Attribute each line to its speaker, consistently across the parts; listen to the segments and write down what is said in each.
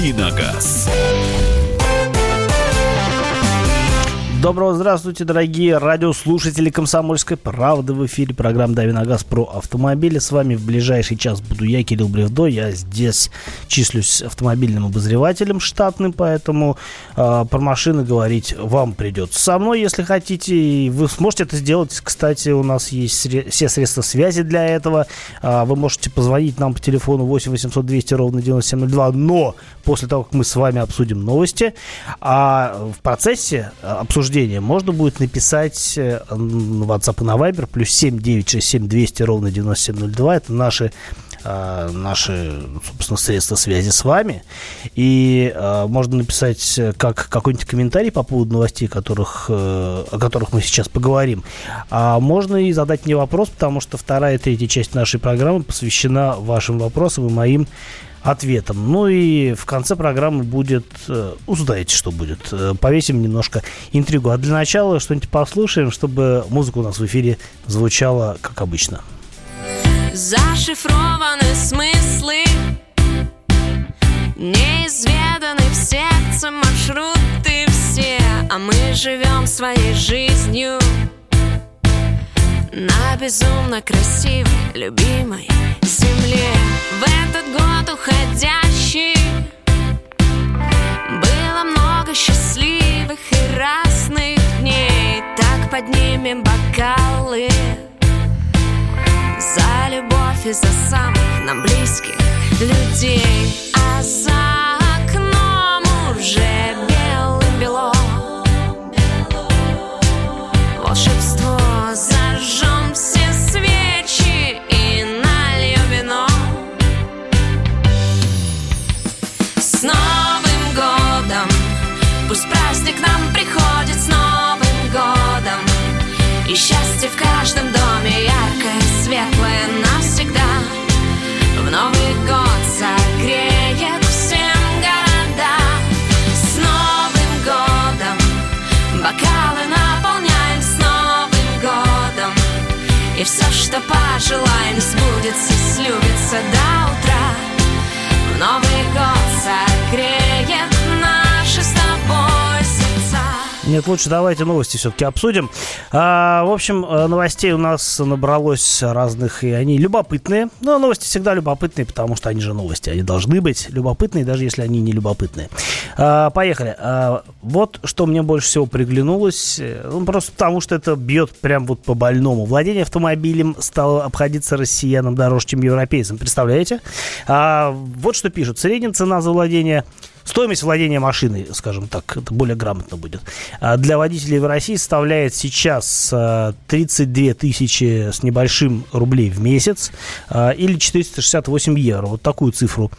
Speaker 1: «Давиногаз».
Speaker 2: Доброго здравствуйте, дорогие радиослушатели «Комсомольской правды». В эфире программа «Дави на газ» про автомобили. С вами в ближайший час буду я, Кирилл Бревдо. Я здесь числюсь автомобильным обозревателем штатным, поэтому э, про машины говорить вам придется со мной, если хотите. Вы сможете это сделать. Кстати, у нас есть сре- все средства связи для этого. Э, вы можете позвонить нам по телефону 8 800 200 ровно 9702, но после того, как мы с вами обсудим новости, а в процессе обсуждения можно будет написать в WhatsApp и на Viber плюс 7 967 200 ровно 9702. Это наши наши, собственно, средства связи с вами. И э, можно написать как какой-нибудь комментарий по поводу новостей, которых, э, о которых мы сейчас поговорим. А можно и задать мне вопрос, потому что вторая и третья часть нашей программы посвящена вашим вопросам и моим ответом. Ну и в конце программы будет... Узнаете, что будет. Повесим немножко интригу. А для начала что-нибудь послушаем, чтобы музыка у нас в эфире звучала как обычно.
Speaker 3: Зашифрованы смыслы Неизведаны в сердце маршруты все А мы живем своей жизнью На безумно красивой, любимой земле. В этот год уходящий Было много счастливых и разных дней. Так поднимем бокалы за любовь и за самых нам близких людей. А за окном уже белым-бело. Волшебство Пусть праздник нам приходит с Новым годом. И счастье в каждом доме яркое светлое навсегда. В Новый год согреет всем города. С Новым годом! Бокалы наполняем с Новым годом. И все, что пожелаем, сбудется, слюбится до утра. В Новый год согреет
Speaker 2: нет, лучше давайте новости все-таки обсудим. А, в общем, новостей у нас набралось разных, и они любопытные. Но новости всегда любопытные, потому что они же новости. Они должны быть любопытные, даже если они не любопытные. А, поехали. А, вот что мне больше всего приглянулось. Ну, просто потому, что это бьет прям вот по больному. Владение автомобилем стало обходиться россиянам дороже, чем европейцам. Представляете? А, вот что пишут. Средняя цена за владение Стоимость владения машиной, скажем так, это более грамотно будет, для водителей в России составляет сейчас 32 тысячи с небольшим рублей в месяц или 468 евро. Вот такую цифру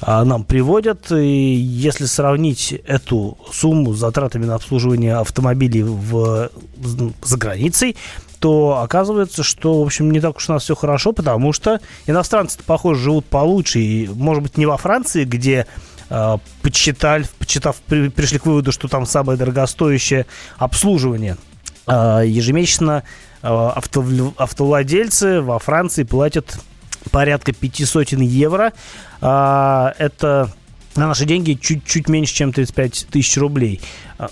Speaker 2: нам приводят. И если сравнить эту сумму с затратами на обслуживание автомобилей в, за границей, то оказывается, что, в общем, не так уж у нас все хорошо, потому что иностранцы, похоже, живут получше. И, может быть, не во Франции, где почитали, почитав, пришли к выводу, что там самое дорогостоящее обслуживание. Ежемесячно автовладельцы во Франции платят порядка пяти сотен евро. Это на наши деньги чуть-чуть меньше, чем 35 тысяч рублей.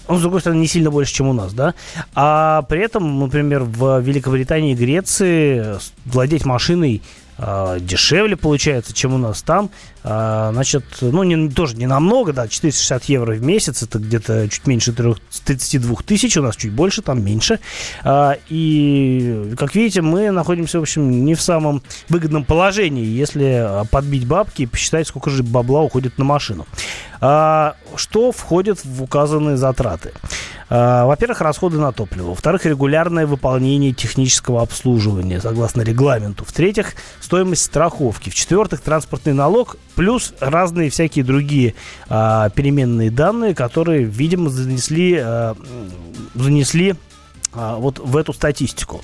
Speaker 2: Ну, с другой стороны, не сильно больше, чем у нас, да. А при этом, например, в Великобритании и Греции владеть машиной дешевле получается, чем у нас там. Значит, ну, не, тоже не намного, да, 460 евро в месяц, это где-то чуть меньше 32 тысяч, у нас чуть больше, там меньше. И, как видите, мы находимся, в общем, не в самом выгодном положении, если подбить бабки и посчитать, сколько же бабла уходит на машину. Что входит в указанные затраты? Во-первых, расходы на топливо. Во-вторых, регулярное выполнение технического обслуживания согласно регламенту. В-третьих, стоимость страховки. В-четвертых, транспортный налог плюс разные всякие другие а, переменные данные, которые, видимо, занесли, а, занесли вот в эту статистику.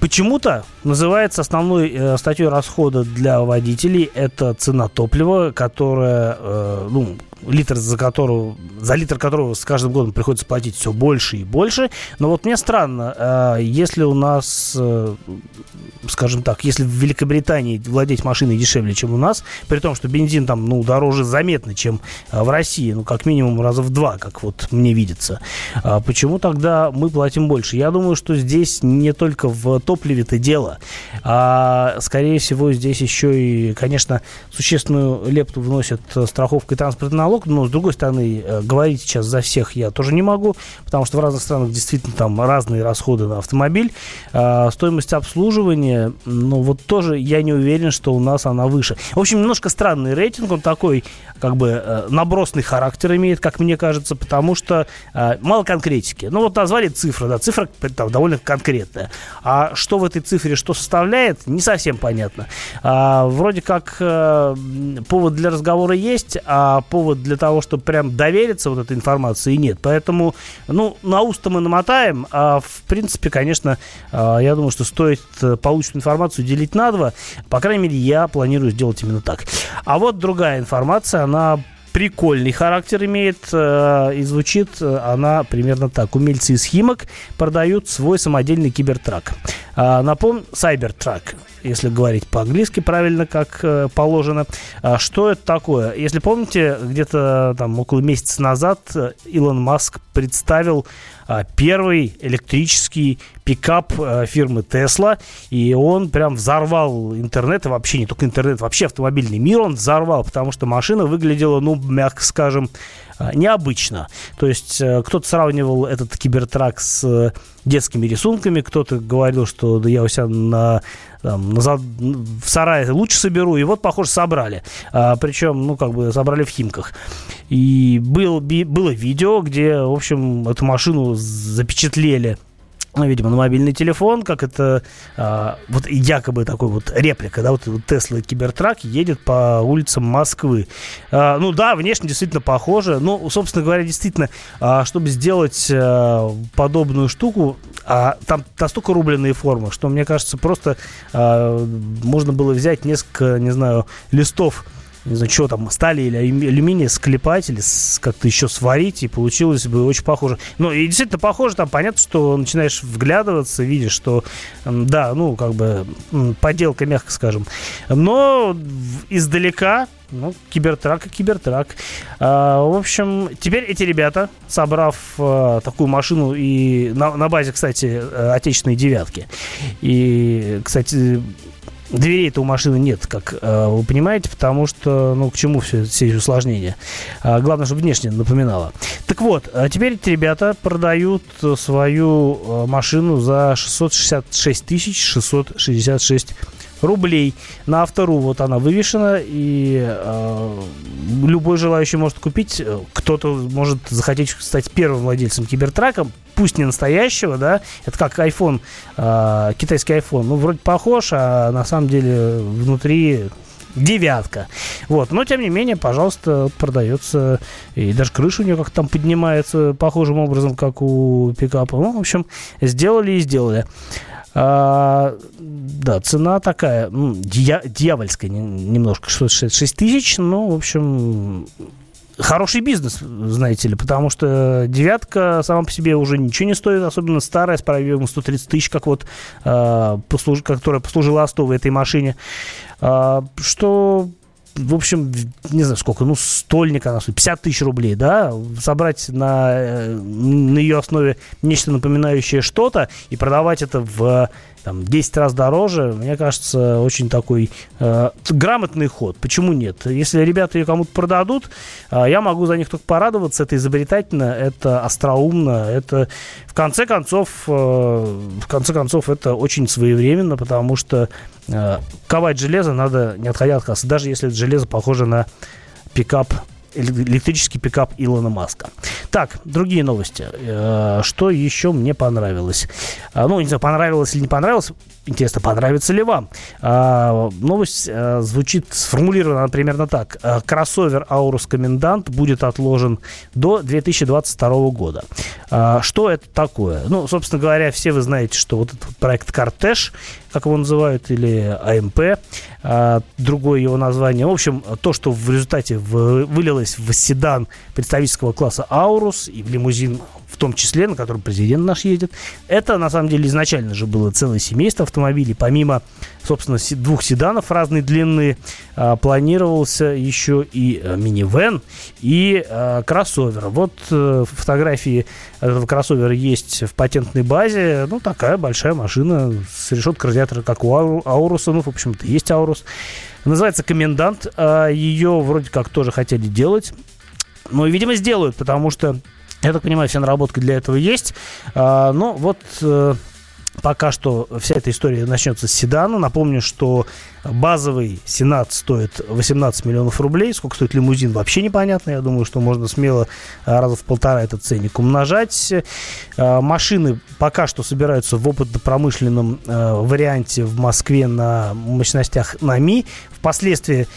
Speaker 2: Почему-то называется основной э, статьей расхода для водителей это цена топлива, которая, э, ну, литр за которого, за литр которого с каждым годом приходится платить все больше и больше. Но вот мне странно, э, если у нас, э, скажем так, если в Великобритании владеть машиной дешевле, чем у нас, при том, что бензин там, ну, дороже заметно, чем э, в России, ну, как минимум раза в два, как вот мне видится. А почему тогда мы платим больше? Я думаю, что здесь не только в топливе-то дело, а, скорее всего, здесь еще и, конечно, существенную лепту вносит страховка и транспортный налог, но, с другой стороны, э, говорить сейчас за всех я тоже не могу, потому что в разных странах действительно там разные расходы на автомобиль. А, стоимость обслуживания, ну, вот тоже я не уверен, что у нас она выше. В общем, немножко странный рейтинг, он такой, как бы, э, набросный характер имеет, как мне кажется, потому что э, мало конкретики. Ну, вот назвали цифры, да, цифра там, довольно конкретная. А что в этой цифре, что составляет, не совсем понятно. А, вроде как повод для разговора есть, а повод для того, чтобы прям довериться вот этой информации, нет. Поэтому, ну, на уста мы намотаем, а в принципе, конечно, а, я думаю, что стоит э, полученную информацию делить на два. По крайней мере, я планирую сделать именно так. А вот другая информация, она прикольный характер имеет э, и звучит э, она примерно так. Умельцы из Химок продают свой самодельный кибертрак. А, напомню, Cybertruck, если говорить по-английски правильно, как э, положено. А, что это такое? Если помните, где-то там около месяца назад Илон Маск представил первый электрический пикап а, фирмы Tesla, и он прям взорвал интернет, и вообще не только интернет, вообще автомобильный мир он взорвал, потому что машина выглядела, ну, мягко скажем, а, необычно. То есть э, кто-то сравнивал этот кибертрак с э, детскими рисунками, кто-то говорил, что да я у себя на, там, на, в сарае лучше соберу, и вот, похоже, собрали. А, причем, ну, как бы собрали в Химках. И был, было видео, где, в общем, эту машину запечатлели ну, видимо, на мобильный телефон, как это а, вот якобы такой вот реплика, да, вот, вот Тесла Кибертрак едет по улицам Москвы. А, ну да, внешне действительно похоже, но, собственно говоря, действительно, а, чтобы сделать а, подобную штуку, а, там настолько рубленые формы, что, мне кажется, просто а, можно было взять несколько, не знаю, листов не знаю, что там, стали или алюминия склепать или как-то еще сварить, и получилось бы очень похоже. Ну, и действительно похоже, там понятно, что начинаешь вглядываться, видишь, что, да, ну, как бы, поделка, мягко скажем. Но издалека ну, кибертрак и кибертрак. А, в общем, теперь эти ребята, собрав а, такую машину и на, на базе, кстати, э, отечественной девятки. И, кстати, Дверей-то у машины нет, как э, вы понимаете, потому что, ну, к чему все, все эти усложнения? А, главное, чтобы внешне напоминало. Так вот, а теперь эти ребята продают свою э, машину за 666 666 рублей. На автору вот она вывешена, и э, любой желающий может купить. Кто-то может захотеть стать первым владельцем кибертрака, пусть не настоящего, да, это как iPhone, э, китайский iPhone, ну, вроде похож, а на самом деле внутри девятка. Вот. Но, тем не менее, пожалуйста, продается. И даже крыша у нее как-то там поднимается похожим образом, как у пикапа. Ну, в общем, сделали и сделали. А, да, цена такая, дья, дьявольская немножко, 666 тысяч, ну, в общем, хороший бизнес, знаете ли, потому что девятка сама по себе уже ничего не стоит, особенно старая, с пробегом 130 тысяч, как вот, э, послуж, которая послужила основой этой машине, э, что в общем, не знаю сколько, ну, стольник она стоит, 50 тысяч рублей, да, собрать на, э, на ее основе нечто напоминающее что-то и продавать это в там, 10 раз дороже, мне кажется, очень такой э, грамотный ход. Почему нет? Если ребята ее кому-то продадут, э, я могу за них только порадоваться. Это изобретательно, это остроумно, это в конце концов, э, в конце концов, это очень своевременно, потому что э, ковать железо надо не отходя от кассы, даже если это железо похоже на пикап электрический пикап Илона Маска. Так, другие новости. Э, что еще мне понравилось? А, ну, не знаю, понравилось или не понравилось. Интересно, понравится ли вам? А, новость а, звучит, сформулирована примерно так. А, кроссовер Aurus Комендант будет отложен до 2022 года. Что это такое? Ну, собственно говоря, все вы знаете, что вот этот проект Кортеж, как его называют, или АМП, другое его название. В общем, то, что в результате вылилось в седан представительского класса «Аурус» и в лимузин в том числе, на котором президент наш едет. Это, на самом деле, изначально же было целое семейство автомобилей. Помимо, собственно, двух седанов разной длины, а, планировался еще и а, минивэн, и а, кроссовер. Вот а, фотографии этого кроссовера есть в патентной базе. Ну, такая большая машина с решеткой радиатора, как у Ауруса. Ну, в общем-то, есть Аурус. Называется «Комендант». А, ее вроде как тоже хотели делать. Но, видимо, сделают, потому что я так понимаю, вся наработка для этого есть. А, но вот э, пока что вся эта история начнется с седана. Напомню, что базовый Сенат стоит 18 миллионов рублей. Сколько стоит лимузин, вообще непонятно. Я думаю, что можно смело а, раза в полтора этот ценник умножать. А, машины пока что собираются в опытно-промышленном а, варианте в Москве на мощностях НАМИ. Впоследствии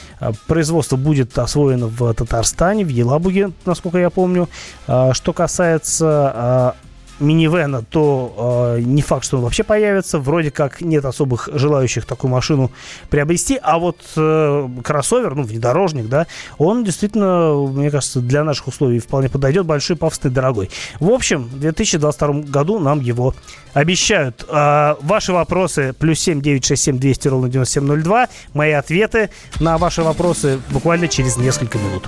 Speaker 2: производство будет освоено в Татарстане, в Елабуге, насколько я помню. Что касается минивэна, то э, не факт, что он вообще появится. Вроде как нет особых желающих такую машину приобрести. А вот э, кроссовер, ну, внедорожник, да, он действительно, мне кажется, для наших условий вполне подойдет. Большой, пафосный, дорогой. В общем, в 2022 году нам его обещают. Э, ваши вопросы плюс 7 967 200 ровно 9702. Мои ответы на ваши вопросы буквально через несколько минут.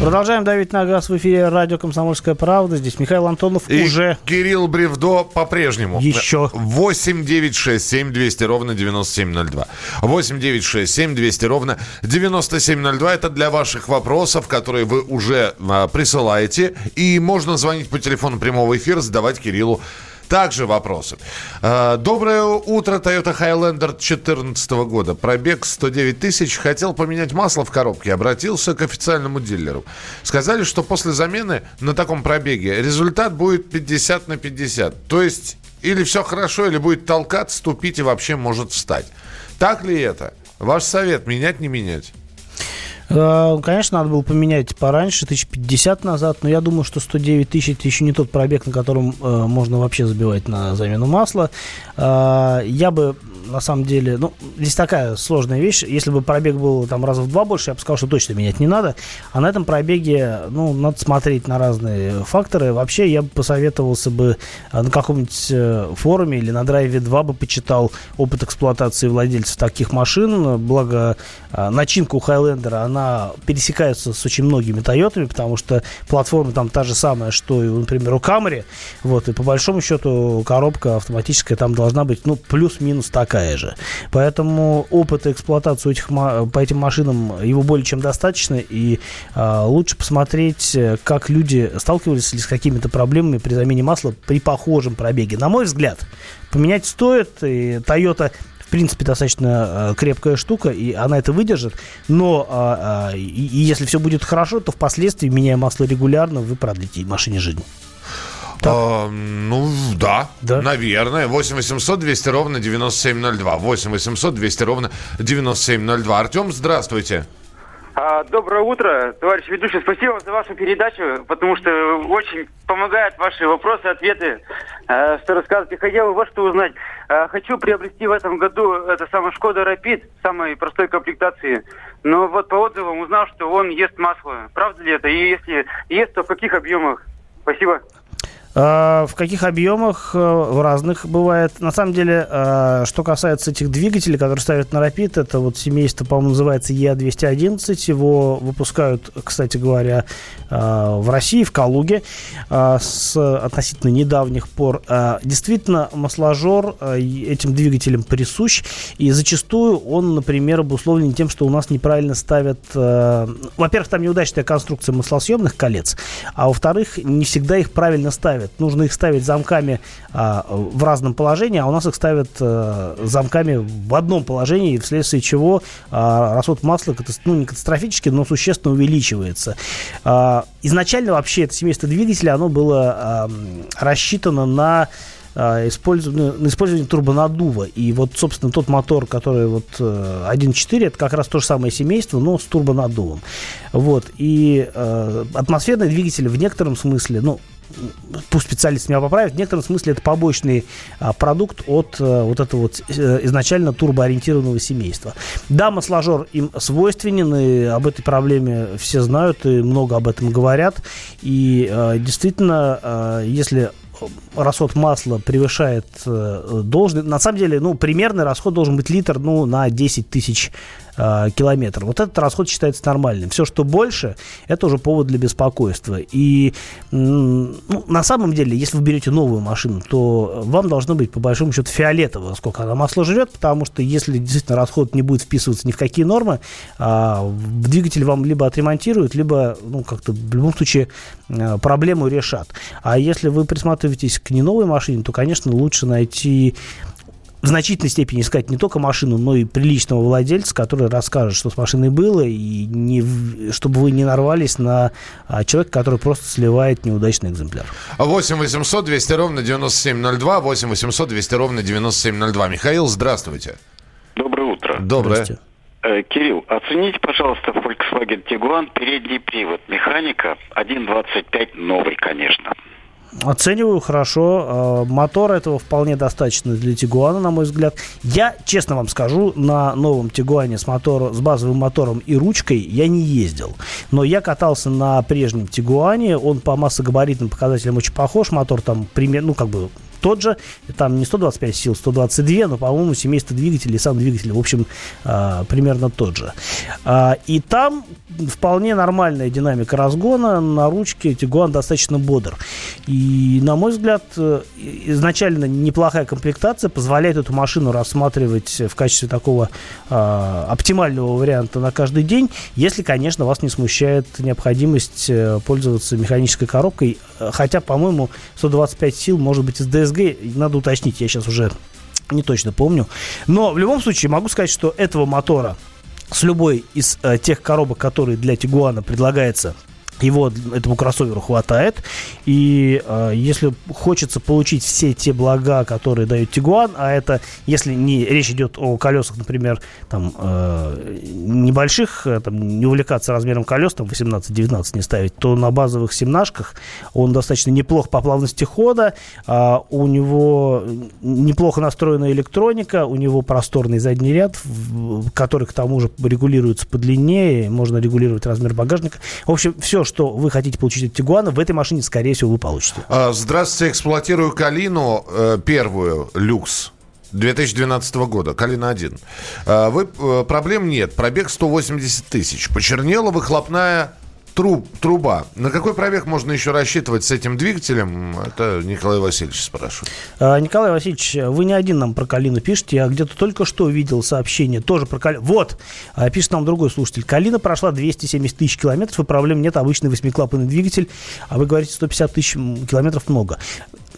Speaker 2: Продолжаем давить на газ в эфире радио «Комсомольская правда». Здесь Михаил Антонов
Speaker 4: И
Speaker 2: уже...
Speaker 4: Кирилл Бревдо по-прежнему.
Speaker 2: Еще.
Speaker 4: 8 9 6 7 200 ровно 9702. 8 9 6 7 200 ровно 9702. Это для ваших вопросов, которые вы уже а, присылаете. И можно звонить по телефону прямого эфира, задавать Кириллу также вопросы. А, доброе утро, Toyota Highlander 2014 года. Пробег 109 тысяч. Хотел поменять масло в коробке. Обратился к официальному дилеру. Сказали, что после замены на таком пробеге результат будет 50 на 50. То есть или все хорошо, или будет толкаться, ступить и вообще может встать. Так ли это? Ваш совет, менять, не менять?
Speaker 2: Э, конечно, надо было поменять пораньше, тысяч пятьдесят назад, но я думаю, что 109 тысяч это еще не тот пробег, на котором э, можно вообще забивать на замену масла. Э, я бы на самом деле, ну, здесь такая сложная вещь. Если бы пробег был там раза в два больше, я бы сказал, что точно менять не надо. А на этом пробеге, ну, надо смотреть на разные факторы. Вообще, я бы посоветовался бы на каком-нибудь форуме или на драйве 2 бы почитал опыт эксплуатации владельцев таких машин. Благо, начинка у Highlander, она пересекается с очень многими Тойотами, потому что платформа там та же самая, что и, например, у Camry. Вот, и по большому счету коробка автоматическая там должна быть, ну, плюс-минус такая же. Поэтому опыта эксплуатации этих, по этим машинам его более чем достаточно, и а, лучше посмотреть, как люди сталкивались ли с какими-то проблемами при замене масла при похожем пробеге. На мой взгляд, поменять стоит, и Toyota в принципе, достаточно э, крепкая штука, и она это выдержит. Но э, э, и, и если все будет хорошо, то впоследствии, меняя масло регулярно, вы продлите машине жизнь.
Speaker 4: А, ну, да, да, наверное. 8 800 200 ровно 9702. 8 800 200 ровно 9702. Артем, здравствуйте.
Speaker 5: А, доброе утро, товарищ ведущий. Спасибо за вашу передачу, потому что очень помогают ваши вопросы, ответы, э, что рассказываете. Хотел вот что узнать. Э, хочу приобрести в этом году это самое Шкода Рапид, самой простой комплектации. Но вот по отзывам узнал, что он ест масло. Правда ли это? И если ест, то в каких объемах? Спасибо.
Speaker 2: А, в каких объемах? Э, в разных бывает. На самом деле, а, что касается этих двигателей, которые ставят на Rapid, это вот семейство, по-моему, называется EA211. Его выпускают, кстати говоря, а, в России, в Калуге, с относительно недавних пор. Действительно, масложор этим двигателям присущ, и зачастую он, например, обусловлен тем, что у нас неправильно ставят... Во-первых, там неудачная конструкция маслосъемных колец, а во-вторых, не всегда их правильно ставят. Нужно их ставить замками а, в разном положении, а у нас их ставят а, замками в одном положении, вследствие чего а, расход масла ну, не катастрофически, но существенно увеличивается. А, изначально вообще это семейство двигателя, оно было а, рассчитано на а, использование, на турбонаддува. И вот, собственно, тот мотор, который вот 1.4, э, это как раз то же самое семейство, но с турбонаддувом. Вот. И э, атмосферный двигатель в некотором смысле, ну, пусть специалист меня поправит, в некотором смысле это побочный а, продукт от а, вот этого вот э, изначально турбоориентированного семейства. Да, масложор им свойственен, и об этой проблеме все знают и много об этом говорят. И а, действительно, если расход масла превышает э, должный. На самом деле, ну, примерный расход должен быть литр, ну, на 10 тысяч э, километров. Вот этот расход считается нормальным. Все, что больше, это уже повод для беспокойства. И ну, на самом деле, если вы берете новую машину, то вам должно быть, по большому счету, фиолетово, сколько она масла жрет, потому что если действительно расход не будет вписываться ни в какие нормы, э, двигатель вам либо отремонтируют, либо, ну, как-то в любом случае э, проблему решат. А если вы присматриваетесь к не новой машине, то, конечно, лучше найти в значительной степени искать не только машину, но и приличного владельца, который расскажет, что с машиной было, и не, чтобы вы не нарвались на а, человека, который просто сливает неудачный экземпляр.
Speaker 4: 8 800 200 ровно 9702, 8 800 200 ровно 9702. Михаил, здравствуйте.
Speaker 6: Доброе утро.
Speaker 4: Доброе.
Speaker 6: Э, Кирилл, оцените, пожалуйста, Volkswagen Tiguan, передний привод, механика, 1.25, новый, конечно.
Speaker 2: Оцениваю хорошо. А, мотор этого вполне достаточно для Тигуана, на мой взгляд. Я, честно вам скажу, на новом Тигуане с, мотор, с базовым мотором и ручкой я не ездил. Но я катался на прежнем Тигуане. Он по массогабаритным показателям очень похож. Мотор там примерно, ну, как бы тот же, там не 125 сил, 122, но, по-моему, семейство двигателей, сам двигатель, в общем, э, примерно тот же. Э, и там вполне нормальная динамика разгона, на ручке Тигуан достаточно бодр. И, на мой взгляд, э, изначально неплохая комплектация позволяет эту машину рассматривать в качестве такого э, оптимального варианта на каждый день, если, конечно, вас не смущает необходимость э, пользоваться механической коробкой, хотя, по-моему, 125 сил может быть из DS DSG, надо уточнить, я сейчас уже не точно помню. Но в любом случае могу сказать, что этого мотора с любой из э, тех коробок, которые для Тигуана предлагается его этому кроссоверу хватает. И э, если хочется получить все те блага, которые дает Тигуан, а это, если не речь идет о колесах, например, там э, небольших, там, не увлекаться размером колес, там 18-19 не ставить, то на базовых семнашках он достаточно неплох по плавности хода, э, у него неплохо настроена электроника, у него просторный задний ряд, который к тому же регулируется по длине, можно регулировать размер багажника. В общем, все, что вы хотите получить от Тигуана, в этой машине, скорее всего, вы получите.
Speaker 4: А, здравствуйте, эксплуатирую Калину э, первую, люкс. 2012 года, Калина 1. А, вы, э, проблем нет, пробег 180 тысяч. Почернела выхлопная труб, труба. На какой пробег можно еще рассчитывать с этим двигателем? Это Николай Васильевич спрашивает.
Speaker 2: А, Николай Васильевич, вы не один нам про Калину пишете, я где-то только что видел сообщение тоже про Калину. Вот, а, пишет нам другой слушатель. Калина прошла 270 тысяч километров, и проблем нет, обычный восьмиклапанный двигатель, а вы говорите 150 тысяч километров много.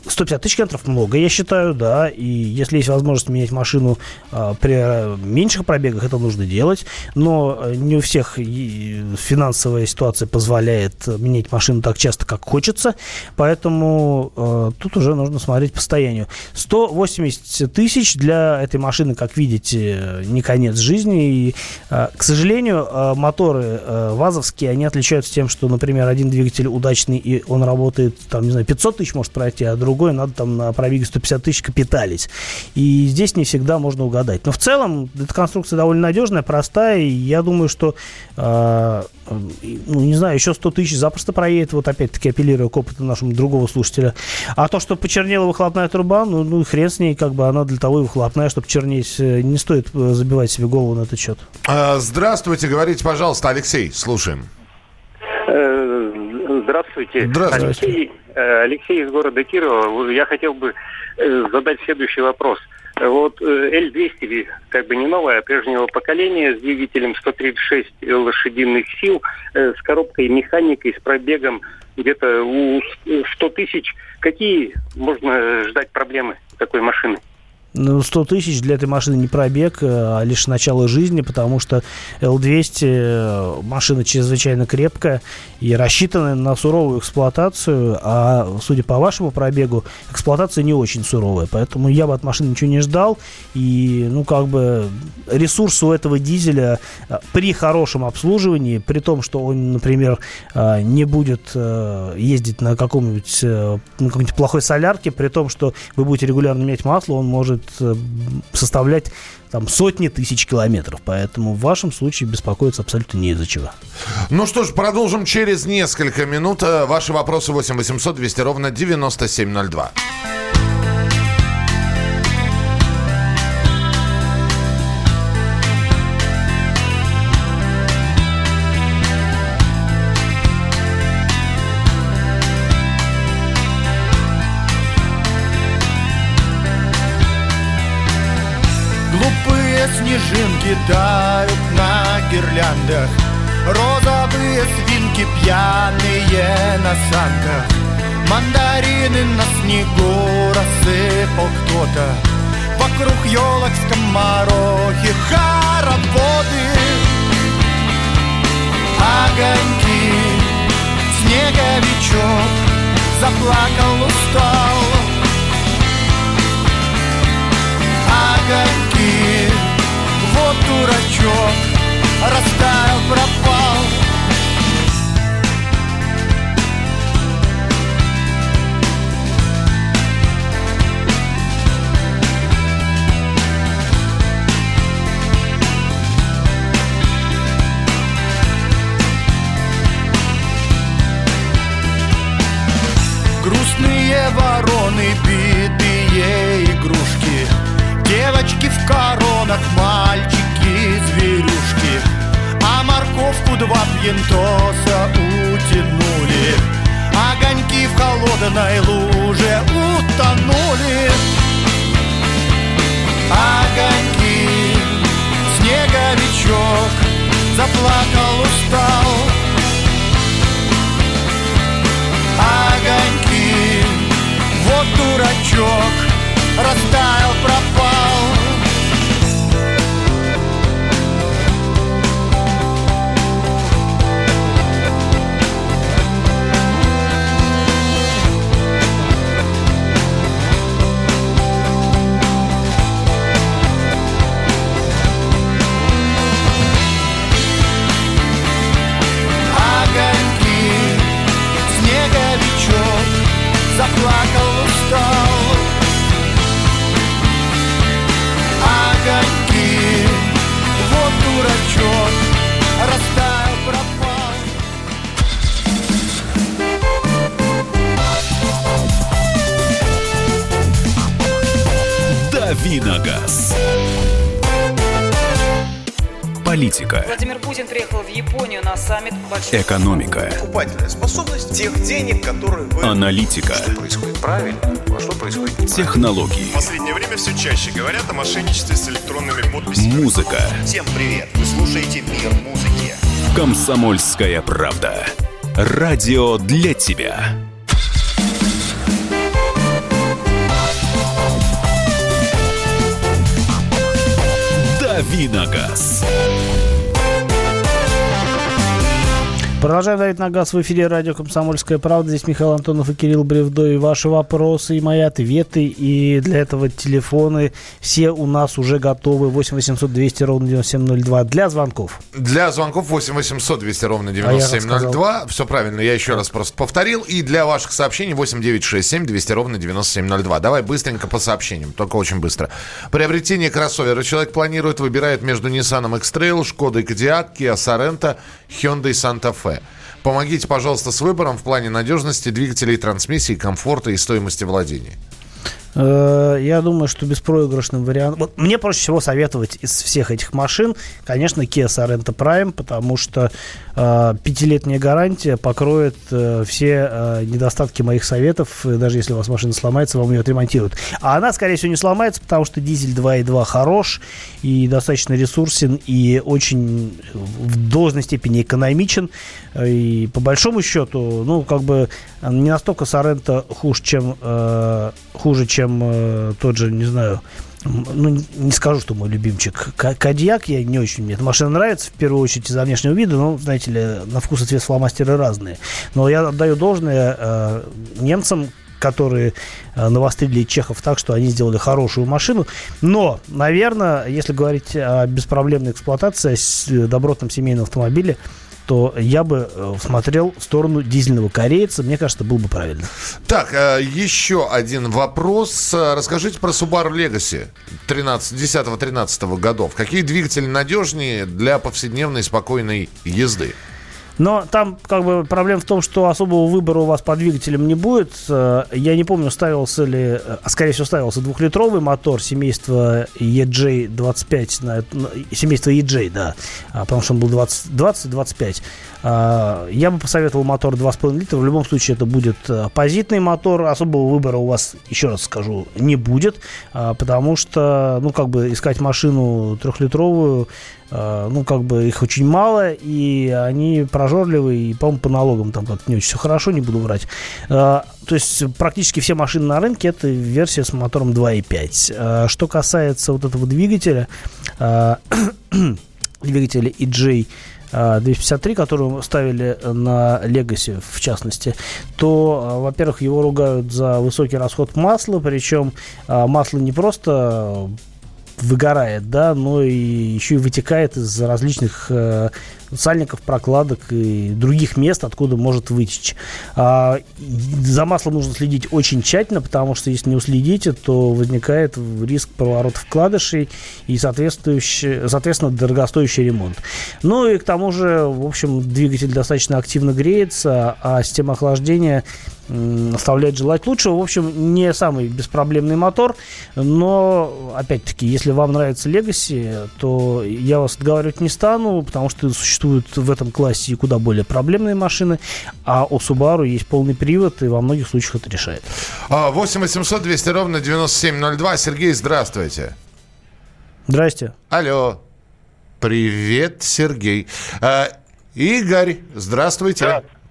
Speaker 2: 150 тысяч километров много, я считаю, да. И если есть возможность менять машину а, при меньших пробегах, это нужно делать. Но э, не у всех финансовая ситуация позволяет менять машину так часто, как хочется. Поэтому а, тут уже нужно смотреть по состоянию. 180 тысяч для этой машины, как видите, не конец жизни. И, а, к сожалению, а, моторы а, вазовские, они отличаются тем, что, например, один двигатель удачный, и он работает, там, не знаю, 500 тысяч может пройти, а другой другое надо там на пробеге 150 тысяч капиталить. И здесь не всегда можно угадать. Но в целом эта конструкция довольно надежная, простая, и я думаю, что, э, ну, не знаю, еще 100 тысяч запросто проедет, вот опять-таки апеллируя к опыту нашему другого слушателя. А то, что почернела выхлопная труба, ну, ну хрен с ней, как бы она для того и выхлопная, чтобы чернеть, э, не стоит э, забивать себе голову на этот счет.
Speaker 4: А, здравствуйте, говорите, пожалуйста, Алексей, слушаем.
Speaker 7: Э, Здравствуйте.
Speaker 4: Здравствуйте.
Speaker 7: Алексей, э, Алексей из города Кирова. Я хотел бы э, задать следующий вопрос. Вот Л-200 как бы не новая, а прежнего поколения с двигателем 136 лошадиных сил, с коробкой механикой, с пробегом где-то у 100 тысяч. Какие можно ждать проблемы такой машины?
Speaker 2: Ну, 100 тысяч для этой машины не пробег, а лишь начало жизни, потому что L200 э, машина чрезвычайно крепкая и рассчитана на суровую эксплуатацию, а, судя по вашему пробегу, эксплуатация не очень суровая, поэтому я бы от машины ничего не ждал, и, ну, как бы, ресурс у этого дизеля э, при хорошем обслуживании, при том, что он, например, э, не будет ездить на каком-нибудь, на какой-нибудь плохой солярке, при том, что вы будете регулярно менять масло, он может э, составлять там сотни тысяч километров. Поэтому в вашем случае беспокоиться абсолютно не из-за чего.
Speaker 4: Ну что ж, продолжим через несколько минут. Э, Ваши вопросы 8 800 200 ровно 9702.
Speaker 8: Глупые снежинки тают на гирляндах. Розовые свинки пьяные на санках Мандарины на снегу рассыпал кто-то. Вокруг елок скоморохи хороводы. Огоньки, снеговичок Заплакал, устал. Огоньки Вот дурачок растаял, пропал. Грустные вороны, битые игрушки Девочки в коронах, мальчики зверюшки. А морковку два пьянтоса утянули. Огоньки в холодной луже утонули. Огоньки, снеговичок Заплакал, устал. Огоньки,
Speaker 1: экономика,
Speaker 9: покупательная способность тех денег, которые вы...
Speaker 1: аналитика,
Speaker 9: происходит правильно, а что происходит
Speaker 1: технологии,
Speaker 9: В последнее время все чаще говорят о мошенничестве с электронными подписями.
Speaker 1: музыка.
Speaker 9: Всем привет! Вы слушаете «Мир музыки».
Speaker 1: Комсомольская правда. Радио для тебя. Давиногаз.
Speaker 2: Продолжаем давить на газ в эфире радио «Комсомольская правда». Здесь Михаил Антонов и Кирилл Бревдо. И ваши вопросы, и мои ответы. И для этого телефоны все у нас уже готовы. 8 800 200 ровно 9702 для звонков.
Speaker 4: Для звонков 8 800 200 ровно
Speaker 2: А я
Speaker 4: 9702. Все правильно, я еще раз просто повторил. И для ваших сообщений 8 967 200 ровно 9702. Давай быстренько по сообщениям, только очень быстро. Приобретение кроссовера. Человек планирует, выбирает между Nissan X-Trail, Шкодой Кодиак, Kia Sorento, Hyundai Santa Fe. Помогите, пожалуйста, с выбором в плане надежности двигателей, трансмиссии, комфорта и стоимости владения.
Speaker 2: Э, Я думаю, что беспроигрышным вариантом... Вот мне проще всего советовать из всех этих машин, конечно, Kia Sorento Prime, потому что пятилетняя гарантия покроет э, все э, недостатки моих советов. Даже если у вас машина сломается, вам ее отремонтируют. А она, скорее всего, не сломается, потому что дизель 2.2 хорош и достаточно ресурсен, и очень в должной степени экономичен. И по большому счету, ну, как бы не настолько Sorento хуже, чем, э, хуже, чем э, тот же, не знаю, ну, не скажу, что мой любимчик. Ка- Кадьяк я не очень, мне эта машина нравится, в первую очередь из-за внешнего вида, но, знаете ли, на вкус и цвет фломастеры разные. Но я отдаю должное э, немцам, которые э, навострили чехов так, что они сделали хорошую машину. Но, наверное, если говорить о беспроблемной эксплуатации, с э, добротном семейном автомобиле, то я бы э, смотрел в сторону дизельного корейца. Мне кажется, было бы правильно.
Speaker 4: Так, э, еще один вопрос. Э, Расскажите про Subaru Legacy 13, 10-13 годов. Какие двигатели надежнее для повседневной спокойной езды?
Speaker 2: Но там как бы проблема в том, что особого выбора у вас по двигателям не будет. Э, Я не помню, ставился ли, а скорее всего ставился двухлитровый мотор семейства EJ25, на, семейство EJ, да, а, потому что он был 20 20-25. А, Я бы посоветовал мотор 2,5 литра. В любом случае это будет э, позитный мотор. Особого выбора у вас, еще раз скажу, не будет, а, потому что, ну, как бы искать машину трехлитровую, э, ну, как бы их очень мало, и они прожорливые, и, по-моему, по налогам там как-то не очень все хорошо, не буду врать. Э, То есть практически все машины на рынке это версия с мотором 2.5. Э, Что касается вот этого двигателя, э, двигателя EJ э, 253, который ставили на Legacy в частности, то, э, во-первых, его ругают за высокий расход масла, причем э, масло не просто выгорает, да, но и еще и вытекает из различных э, сальников, прокладок и других мест, откуда может вытечь. А, за маслом нужно следить очень тщательно, потому что если не уследите, то возникает риск проворот вкладышей и соответствующий, соответственно дорогостоящий ремонт. Ну и к тому же, в общем, двигатель достаточно активно греется, а система охлаждения оставляет желать лучшего. В общем, не самый беспроблемный мотор, но, опять-таки, если вам нравится Legacy, то я вас отговаривать не стану, потому что существуют в этом классе и куда более проблемные машины, а у Subaru есть полный привод, и во многих случаях это решает.
Speaker 4: А, 8 800 200 ровно 9702. Сергей, здравствуйте.
Speaker 2: Здрасте.
Speaker 4: Алло. Привет, Сергей. А, Игорь, здравствуйте. Здравствуйте.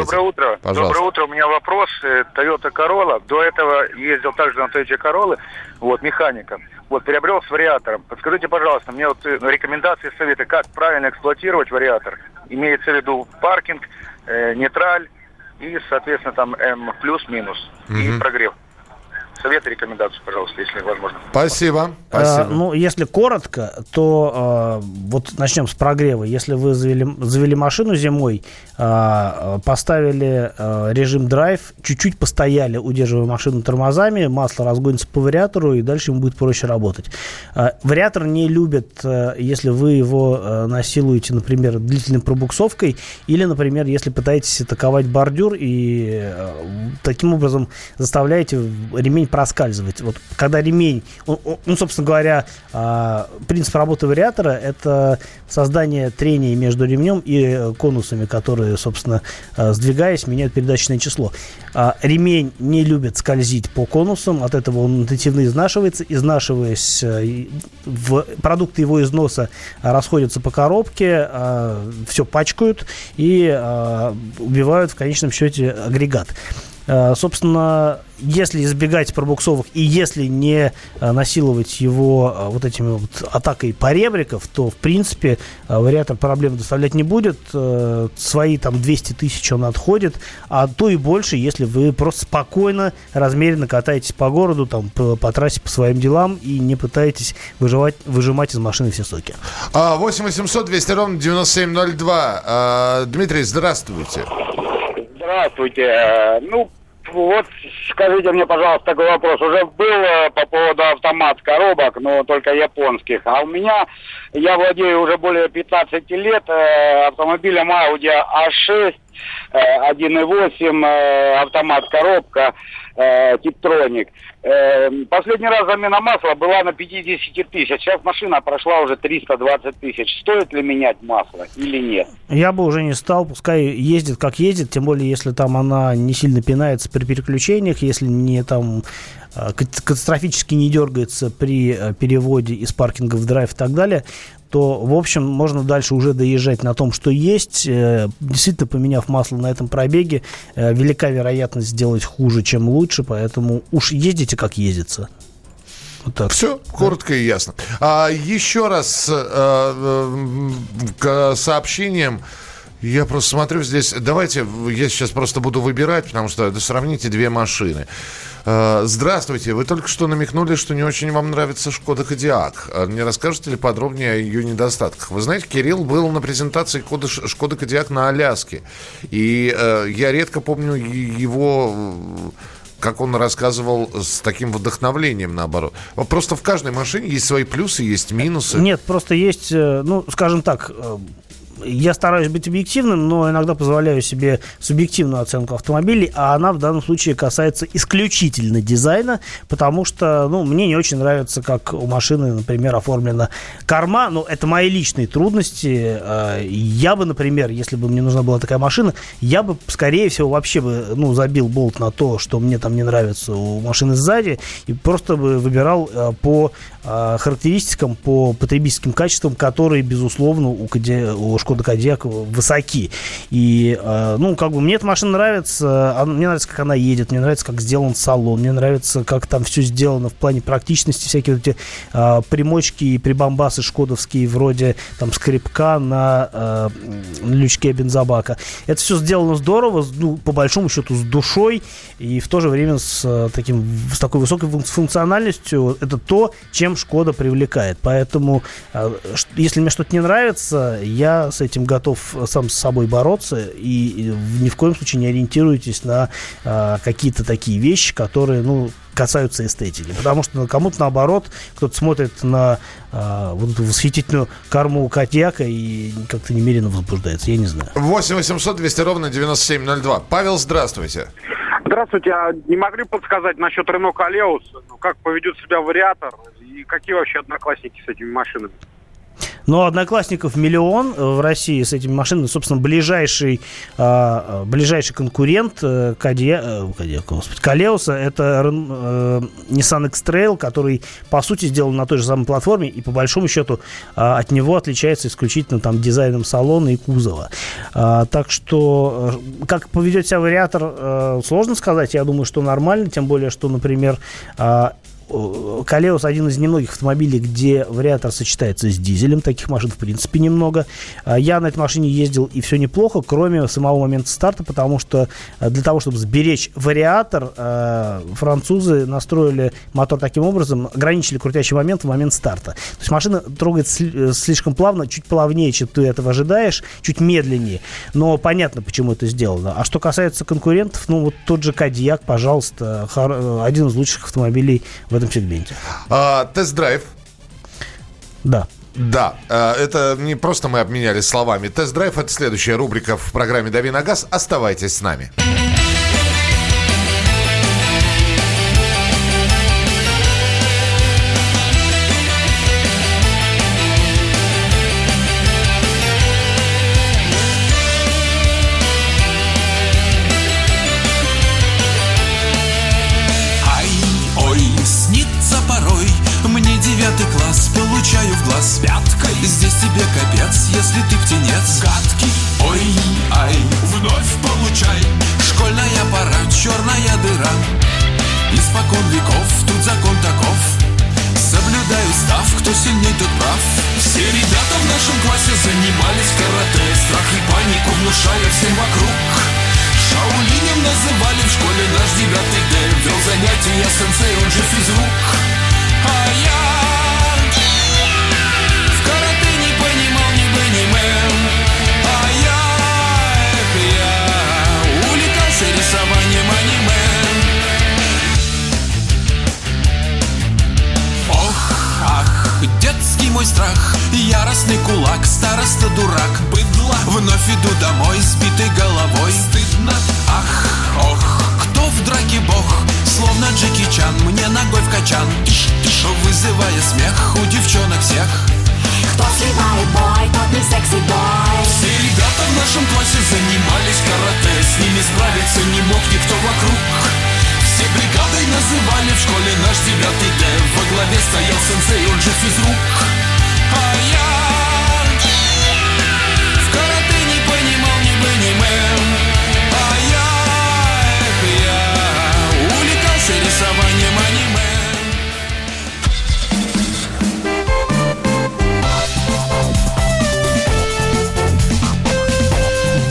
Speaker 10: Доброе утро.
Speaker 4: Пожалуйста.
Speaker 10: Доброе утро. У меня вопрос. Э, Toyota Corolla. До этого ездил также на Toyota Corolla, вот, механиком. Вот, приобрел с вариатором. Подскажите, пожалуйста, мне вот э, рекомендации, советы, как правильно эксплуатировать вариатор. Имеется в виду паркинг, э, нейтраль и, соответственно, там М плюс-минус и
Speaker 4: Мгм.
Speaker 10: Советы, рекомендации, пожалуйста, если возможно.
Speaker 4: Спасибо.
Speaker 2: А,
Speaker 4: Спасибо.
Speaker 2: ну, если коротко, то а, вот начнем с прогрева. Если вы завели, завели машину зимой, а, поставили а, режим драйв, чуть-чуть постояли, удерживая машину тормозами, масло разгонится по вариатору, и дальше ему будет проще работать. А, вариатор не любит, а, если вы его а, насилуете, например, длительной пробуксовкой, или, например, если пытаетесь атаковать бордюр и а, таким образом заставляете ремень проскальзывать. Вот когда ремень, он- он- ну, собственно говоря, а, принцип работы вариатора – это создание трения между ремнем и конусами, которые, собственно, а, сдвигаясь, меняют передаточное число. А, Ремень не любит скользить по конусам, от этого он интенсивно изнашивается, изнашиваясь, продукты его износа расходятся по коробке, все пачкают и убивают в конечном счете агрегат. Э, собственно, если избегать пробуксовок и если не э, насиловать его э, вот этими вот атакой поребриков, то, в принципе, вариатор проблем доставлять не будет. Свои там 200 тысяч он отходит, а то и больше, если вы просто спокойно, размеренно катаетесь по городу, там, по, по трассе, по своим делам и не пытаетесь выживать, выжимать из машины все соки.
Speaker 4: А, 8 800 200 ровно 9702. А, Дмитрий, здравствуйте.
Speaker 11: Здравствуйте. Ну, вот скажите мне, пожалуйста, такой вопрос. Уже был э, по поводу автомат коробок, но только японских. А у меня, я владею уже более 15 лет э, автомобилем Audi A6, э, 1.8, э, автомат коробка, Типтроник. Э, Последний раз замена масла была на 50 тысяч. Сейчас машина прошла уже 320 тысяч. Стоит ли менять масло или нет?
Speaker 2: Я бы уже не стал, пускай ездит как ездит, тем более, если там она не сильно пинается при переключениях, если не там э, кат- катастрофически не дергается при э, переводе из паркинга в драйв и так далее, то, в общем, можно дальше уже доезжать на том, что есть. Э, Действительно, поменяв масло на этом пробеге, э, велика вероятность сделать хуже, чем лучше, поэтому уж ездите как ездится. Вот так.
Speaker 4: Все, коротко и ясно. А, еще раз э, к сообщениям. Я просто смотрю здесь. Давайте я сейчас просто буду выбирать, потому что да, сравните две машины. Э, Здравствуйте. Вы только что намекнули, что не очень вам нравится Шкода Кодиак. А Не расскажете ли подробнее о ее недостатках? Вы знаете, Кирилл был на презентации Кода- Шкода Кодиак на Аляске. И э, я редко помню его э, как он рассказывал, с таким вдохновлением, наоборот. Просто в каждой машине есть свои плюсы, есть минусы.
Speaker 2: Нет, просто есть, э, ну, скажем так, э, я стараюсь быть объективным, но иногда позволяю себе субъективную оценку автомобилей, а она в данном случае касается исключительно дизайна, потому что, ну, мне не очень нравится, как у машины, например, оформлена корма, но это мои личные трудности. Э, Я бы, например, если бы мне нужна была такая машина, я бы, скорее всего, вообще бы, ну, забил болт на то, что мне там не нравится у машины сзади, и просто бы выбирал э, по э, характеристикам, по потребительским качествам, которые, безусловно, у, Коди- у Шкода Кодиак высоки. И, э, ну, как бы мне эта машина нравится, она- мне нравится, как она едет, мне нравится, как сделан салон, мне нравится, как там все сделано в плане практичности, всякие вот эти э, примочки и прибамбасы шкодовские, вроде там скрипка на э, лючке бензобака. Это все сделано здорово, ну, по большому счету, с душой и в то же время с, таким, с такой высокой функ- функциональностью. Это то, чем Шкода привлекает. Поэтому, если мне что-то не нравится, я с этим готов сам с собой бороться и, ни в коем случае не ориентируйтесь на э, какие-то такие вещи, которые, ну, касаются эстетики. Потому что кому-то наоборот, кто-то смотрит на э, вот эту восхитительную корму Катьяка и как-то немерено возбуждается. Я не знаю.
Speaker 4: 8 800 200 ровно 9702. Павел, здравствуйте.
Speaker 12: Здравствуйте, а не могли подсказать насчет Рено Калеус, ну, как поведет себя вариатор и какие вообще одноклассники с этими машинами?
Speaker 2: Но одноклассников миллион э, в России с этими машинами. Собственно, ближайший, а, а, ближайший конкурент э, Кадья, э, Калеуса это э, Nissan X-Trail, который, по сути, сделан на той же самой платформе и, по большому счету, а, от него отличается исключительно там дизайном салона и кузова. А, так что, э, как поведет себя вариатор, э, сложно сказать. Я думаю, что нормально, тем более, что, например, Э, Калеус один из немногих автомобилей, где вариатор сочетается с дизелем. Таких машин, в принципе, немного. А Я на этой машине ездил, и все неплохо, кроме самого момента старта, потому что э, для того, чтобы сберечь вариатор, э, французы настроили мотор таким образом, ограничили крутящий момент в момент старта. То есть машина трогается э, слишком плавно, чуть плавнее, чем ты этого ожидаешь, чуть медленнее. Но понятно, почему это сделано. А что касается конкурентов, ну вот тот же Kodiaq, пожалуйста, э, один из лучших автомобилей в этом сегменте.
Speaker 4: А, тест-драйв.
Speaker 2: Да.
Speaker 4: Да, э, это не просто мы обменялись словами. Тест-драйв – это следующая рубрика в программе «Дави на газ». Оставайтесь с нами.
Speaker 13: Нашем классе занимались карате. Страх и панику внушая всем вокруг. Шаолинем называли в школе наш девятый Д Вел занятия сенсей, он же физрук. А я в карате не понимал ни бы, ни мэн А я, эх, я увлекался рисованием аниме. Ох, ах, детский мой страх Яростный кулак, староста дурак. Быдло, вновь иду домой Сбитой головой. Стыдно, ах, ох Кто в драке бог? Словно Джеки Чан Мне ногой в качан. Тыш, тыш, Вызывая смех у девчонок всех.
Speaker 3: Кто сливает бой, тот не секси-бой
Speaker 13: Все ребята в нашем классе занимались карате. С ними справиться не мог никто вокруг. Все бригадой называли в школе наш девятый Д Во главе стоял сенсей, он же физрук А я в карате не понимал ни бы, ни мэн А я, эх, я увлекался рисованием аниме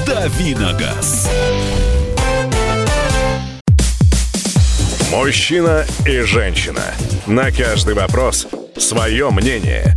Speaker 1: «Дави на газ».
Speaker 14: Мужчина и женщина. На каждый вопрос свое мнение.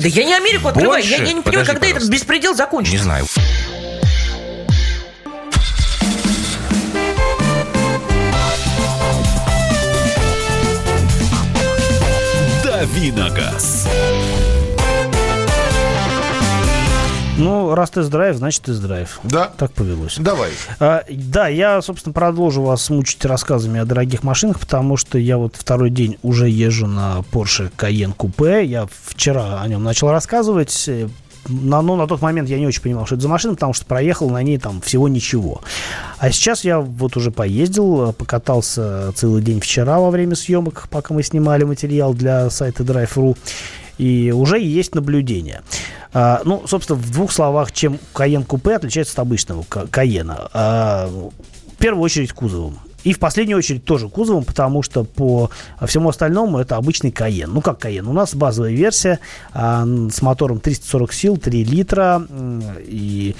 Speaker 15: Да я не Америку открываю.
Speaker 16: Больше?
Speaker 15: Я, я не понимаю,
Speaker 16: Подожди,
Speaker 15: когда этот беспредел закончится.
Speaker 16: Не знаю.
Speaker 1: «Дави
Speaker 2: Ну, раз тест-драйв, значит тест-драйв.
Speaker 4: Да.
Speaker 2: Так повелось.
Speaker 4: Давай.
Speaker 2: А, да, я, собственно, продолжу вас мучить рассказами о дорогих машинах, потому что я вот второй день уже езжу на Porsche Cayenne Coupe. Я вчера о нем начал рассказывать. Э, На, ну, на тот момент я не очень понимал, что это за машина, потому что проехал на ней там всего ничего. А сейчас я вот уже поездил, э, покатался целый день вчера во время съемок, пока мы снимали материал для сайта Drive.ru. И уже есть наблюдение. А, ну, собственно, в двух словах, чем Cayenne Coupe отличается от обычного Ка- Cayenne. А, в первую очередь кузовом. И в последнюю очередь тоже кузовом, потому что по всему остальному это обычный Cayenne. Ну, как Cayenne? У нас базовая версия а, с мотором 340 сил, 3 литра. И,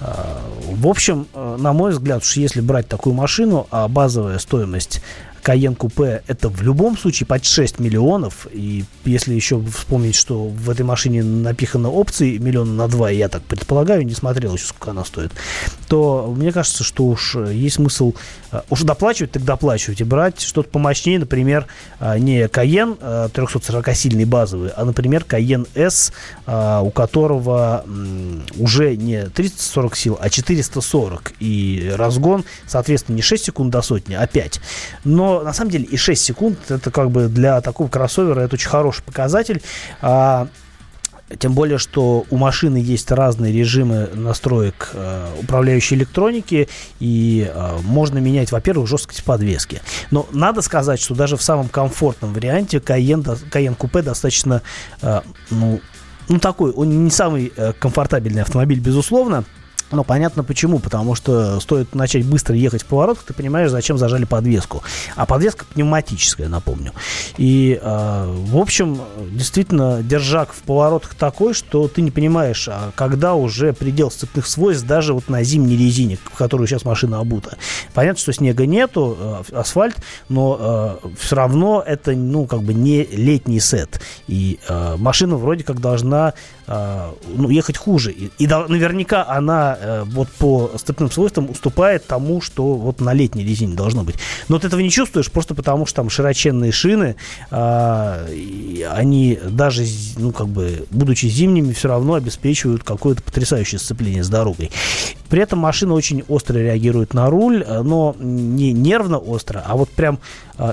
Speaker 2: в общем, э, на мой взгляд, если брать такую машину, базовая стоимость Cayenne Coupe это в любом случае под 6 миллионов. И если еще вспомнить, что в этой машине напихано опций миллиона на два, я так предполагаю, не смотрел еще, сколько она стоит, то мне кажется, что уж э, есть смысл э, уж доплачивать, так доплачивать и брать что-то помощнее, например, э, не э, 340-сильный базовый, а, например, S, э, у которого уже не 340 сил, а 440. И разгон, соответственно, не 6 секунд до сотни, а 5. Но на самом деле и 6 секунд это как бы для такого кроссовера это очень хороший показатель. А, тем более, что у машины есть разные режимы настроек э, управляющей электроники, и э, можно менять, во-первых, жесткость подвески. Но надо сказать, что даже в самом комфортном варианте Cayenne, Cayenne Coupe достаточно, э, ну, ну, такой, он не самый э, комфортабельный автомобиль, безусловно, но понятно почему, потому что стоит начать быстро ехать в поворотах, ты понимаешь, зачем зажали подвеску. А подвеска пневматическая, напомню. И, э, в общем, действительно, держак в поворотах такой, что ты не понимаешь, а когда уже предел сцепных свойств даже вот на зимней резине, в которую сейчас машина обута. Понятно, что снега нету, э, асфальт, но все равно это, ну, как бы не летний сет. И э, машина вроде как должна э, ну, ехать хуже. И, и наверняка она э, вот по сцепным свойствам уступает тому, что вот на летней резине должно быть. Но ты этого не чувствуешь просто потому, что там широченные шины, а, они даже, ну, как бы, будучи зимними, все равно обеспечивают какое-то потрясающее сцепление с дорогой. При этом машина очень остро реагирует на руль, э, но не нервно остро, а вот прям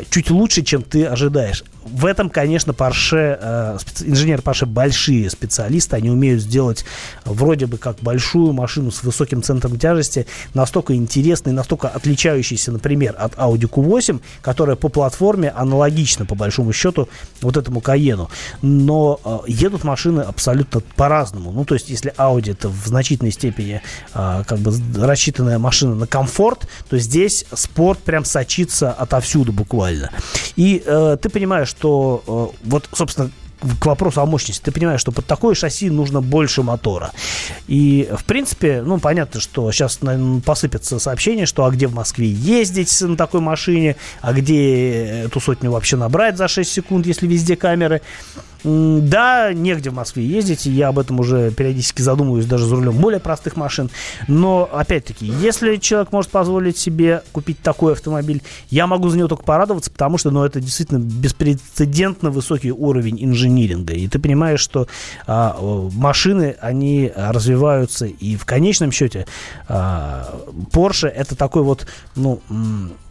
Speaker 2: чуть лучше, чем ты ожидаешь. в этом, конечно, Porsche, э, инженеры Porsche большие специалисты. Они умеют сделать вроде бы как большую машину с высоким центром тяжести, настолько интересной, настолько отличающейся, например, от Audi Q8, которая по платформе аналогична, по большому счету, вот этому Каену. Но э, едут машины абсолютно по-разному. Ну, то есть, если Audi это в значительной степени э, как бы рассчитанная машина на комфорт, то здесь спорт прям сочится отовсюду. И э, ты понимаешь, что э, вот, собственно, к вопросу о мощности. Ты понимаешь, что под такое шасси нужно больше мотора. И, в принципе, ну, понятно, что сейчас наверное, посыпятся сообщения, что а где в Москве ездить на такой машине, а где эту сотню вообще набрать за 6 секунд, если везде камеры. Да, негде в Москве ездить, я об этом уже периодически задумываюсь даже за рулем более простых машин. Но, опять-таки, если человек может позволить себе купить такой автомобиль, я могу за него только порадоваться, потому что, ну, это действительно беспрецедентно высокий уровень инжиниринга. И ты понимаешь, что а, машины, они развиваются, и в конечном счете а, Porsche это такой вот, ну,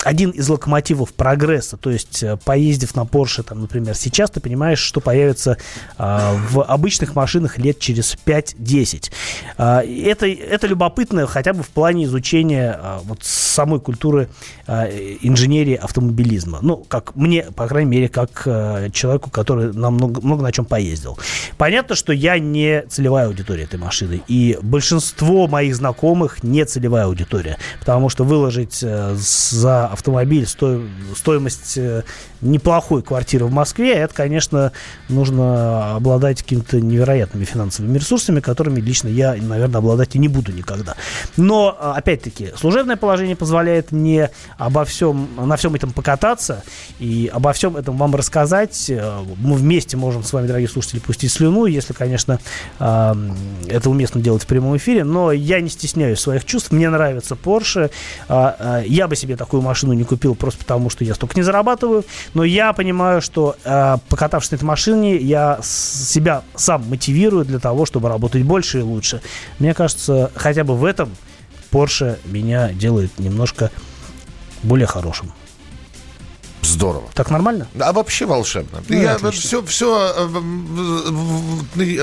Speaker 2: один из локомотивов прогресса. То есть, э, поездив на Porsche, там, например, сейчас, ты понимаешь, что появится а, в обычных машинах лет через 5-10. А, и это, это любопытно хотя бы в плане изучения а, вот самой культуры а, инженерии автомобилизма. Ну, как мне, по крайней мере, как а, человеку, который на много, много на чем поездил. Понятно, что я не целевая аудитория этой машины. И большинство моих знакомых не целевая аудитория. Потому что выложить э, за автомобиль сто- стоимость э, неплохой квартиры в Москве, это, конечно, нужно обладать какими-то невероятными финансовыми ресурсами, которыми лично я, наверное, обладать и не буду никогда. Но, а, опять-таки, служебное положение позволяет мне обо всем, на всем этом покататься и обо всем этом вам рассказать. Э, Мы вместе можем с вами, дорогие слушатели, пустить слюну, если, конечно, это уместно делать в прямом эфире, но я не стесняюсь своих чувств. Мне нравится Porsche. А, а, Я бы себе такую машину не купил просто потому, что я столько не зарабатываю. Но я понимаю, что а, покатавшись на этой машине, я себя сам мотивирую для того, чтобы работать больше и лучше. Мне кажется, хотя бы в этом Porsche меня делает немножко более хорошим.
Speaker 4: Здорово.
Speaker 2: Так нормально?
Speaker 4: А вообще волшебно.
Speaker 2: Ну,
Speaker 4: я
Speaker 2: отлично.
Speaker 4: все, все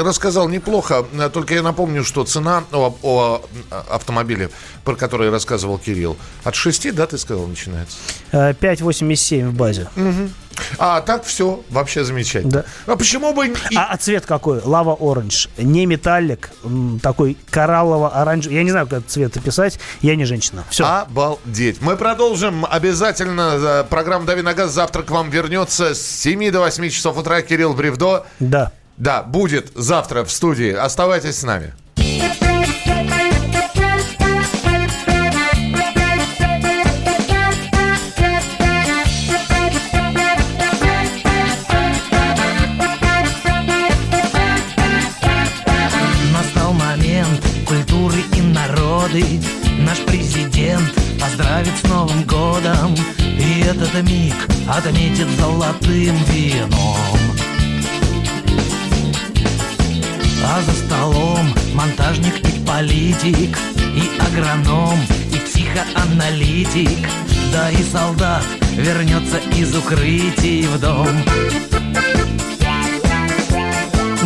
Speaker 4: рассказал неплохо, э, только я напомню, что цена о, о автомобиле, про который рассказывал Кирилл, от 6, да, ты сказал, начинается?
Speaker 2: Э, 5,87 в базе.
Speaker 4: А так все вообще замечательно.
Speaker 2: Да.
Speaker 4: А почему бы...
Speaker 2: А, а цвет какой? Лава оранж. Не металлик, такой кораллово-оранжевый. Я не знаю, как этот цвет описать. Я не женщина. Все.
Speaker 4: Обалдеть. Мы продолжим обязательно. э, Программа «Дави на газ» завтра к вам вернется с 7 до 8 часов утра. Кирилл Бревдо.
Speaker 2: Да.
Speaker 4: Да, будет завтра в студии. Оставайтесь с нами.
Speaker 17: Народы Наш президент поздравит с Новым годом. И этот миг отметит золотым вином. А за столом монтажник и политик И агроном, и психоаналитик. Да и солдат вернется из укрытий в дом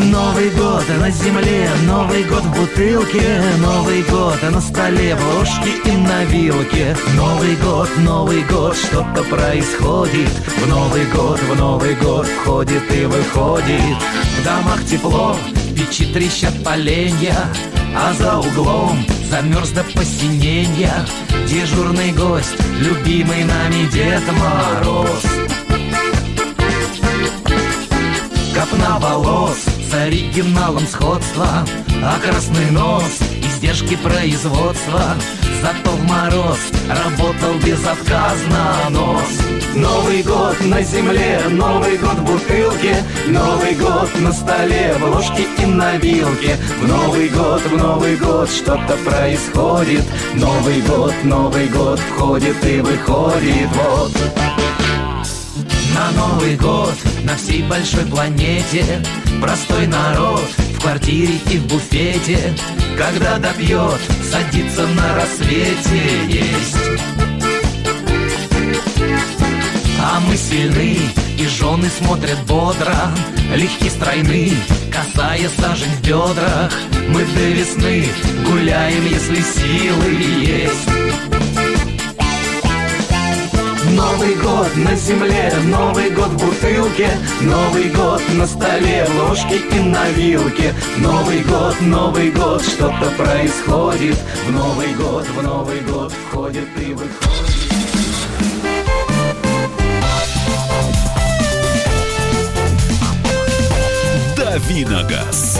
Speaker 17: Новый год на земле, Новый год в бутылке, Новый год на столе, в ложке и на вилке. Новый год, Новый год, что-то происходит. В Новый год, в Новый год входит и выходит. В домах тепло, печи трещат поленья, а за углом замерз до посинения. Дежурный гость, любимый нами Дед Мороз. Копна волос с оригиналом сходства А красный нос издержки производства. Зато в мороз работал безотказно нос. Новый год на земле, Новый год в бутылке Новый год на столе, в ложке и на вилке. В Новый год, в Новый год что-то происходит Новый год, Новый год входит и выходит. Вот на Новый год на всей большой планете Простой народ в квартире и в буфете Когда допьет, садится на рассвете есть. А мы сильны, и жены смотрят бодро Легки стройны, касая сажень в бедрах. Мы до весны гуляем, если силы есть Новый год на земле, Новый год в бутылке Новый год на столе, ложки и на вилке. Новый год, Новый год, что-то происходит. В Новый год, в Новый год входит и выходит.
Speaker 1: Давиногаз.